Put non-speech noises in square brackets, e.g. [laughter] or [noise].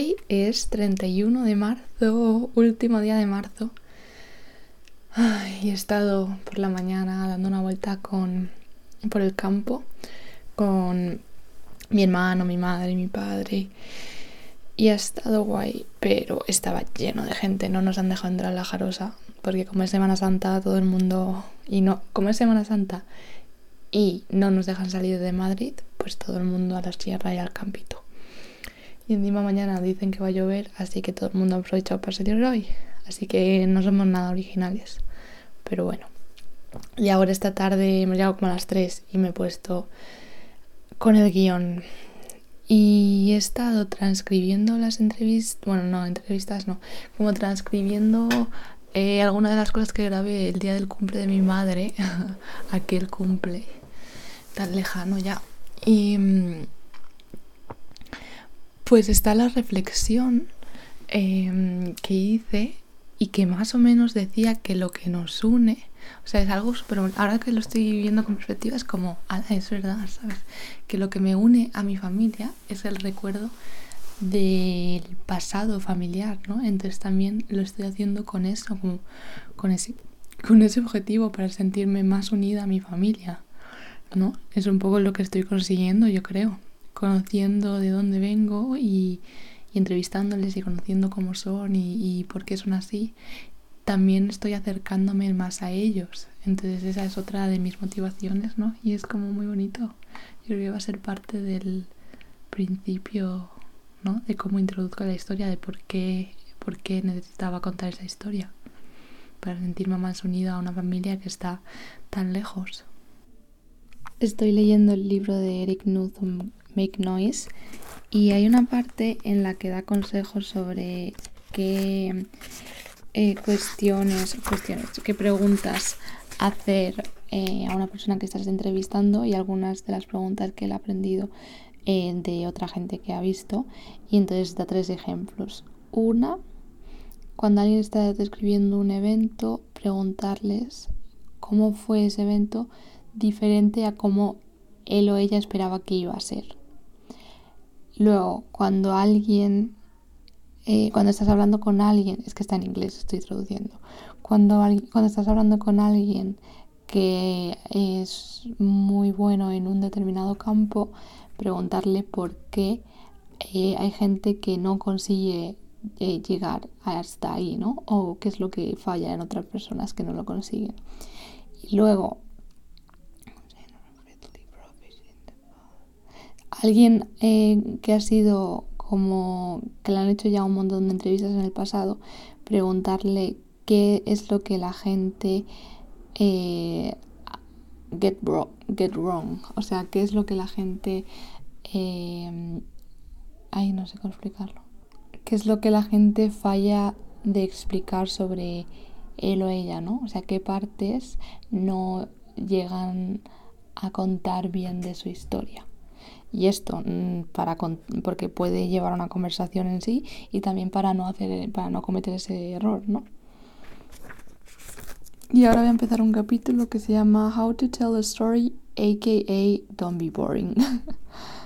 Hoy es 31 de marzo, último día de marzo. he estado por la mañana dando una vuelta con, por el campo con mi hermano, mi madre, mi padre. Y ha estado guay, pero estaba lleno de gente. No nos han dejado entrar a la jarosa, porque como es Semana Santa, todo el mundo. Y no, como es Semana Santa y no nos dejan salir de Madrid, pues todo el mundo a la sierra y al campito. Y encima mañana dicen que va a llover, así que todo el mundo ha aprovechado para salir hoy. Así que no somos nada originales. Pero bueno. Y ahora esta tarde me he llegado como a las 3 y me he puesto con el guion. Y he estado transcribiendo las entrevistas, bueno, no, entrevistas no, como transcribiendo eh, algunas de las cosas que grabé el día del cumple de mi madre, [laughs] aquel cumple tan lejano ya. Y mm, pues está la reflexión em, que hice y que más o menos decía que lo que nos une, o sea, es algo súper... Ahora que lo estoy viendo con perspectiva es como, es verdad, ¿sabes? Que lo que me une a mi familia es el recuerdo del pasado familiar, ¿no? Entonces también lo estoy haciendo con eso, con, ese, con ese objetivo para sentirme más unida a mi familia, ¿no? Es un poco lo que estoy consiguiendo, yo creo conociendo de dónde vengo y, entrevistándoles y conociendo cómo son y, por qué son así, también estoy acercándome más a ellos. Entonces esa es otra de mis motivaciones, ¿no? Y es como muy bonito. Yo creo que va a ser parte del principio, ¿no? De cómo introduzco la historia, de por qué, por qué necesitaba contar esa historia. Para sentirme más unida a una familia que está tan lejos. Estoy leyendo el libro de Eric Nutham Make Noise y hay una parte en la que da consejos sobre qué eh, cuestiones, cuestiones, qué preguntas hacer eh, a una persona que estás entrevistando y algunas de las preguntas que él ha aprendido eh, de otra gente que ha visto y entonces da tres ejemplos. Una, cuando alguien está describiendo un evento, preguntarles cómo fue ese evento diferente a cómo él o ella esperaba que iba a ser. Luego, cuando alguien, eh, cuando estás hablando con alguien, es que está en inglés, estoy traduciendo, cuando, cuando estás hablando con alguien que es muy bueno en un determinado campo, preguntarle por qué eh, hay gente que no consigue eh, llegar hasta ahí, ¿no? O qué es lo que falla en otras personas que no lo consiguen. Y luego, alguien eh, que ha sido como que le han hecho ya un montón de entrevistas en el pasado, preguntarle qué es lo que la gente eh, get, get, wrong, o sea, qué es lo que la gente... Eh, ay, no sé cómo explicarlo. ¿Qué es lo que la gente falla de explicar sobre él o ella, ¿no? O sea, qué partes no llegan a contar bien de su historia. Y esto mm, para porque puede llevar a una conversación en sí y también para no hacer para no cometer ese error, ¿no? Y ahora voy a empezar un capítulo que se llama How to Tell a Story, aka Don't Be Boring. [laughs]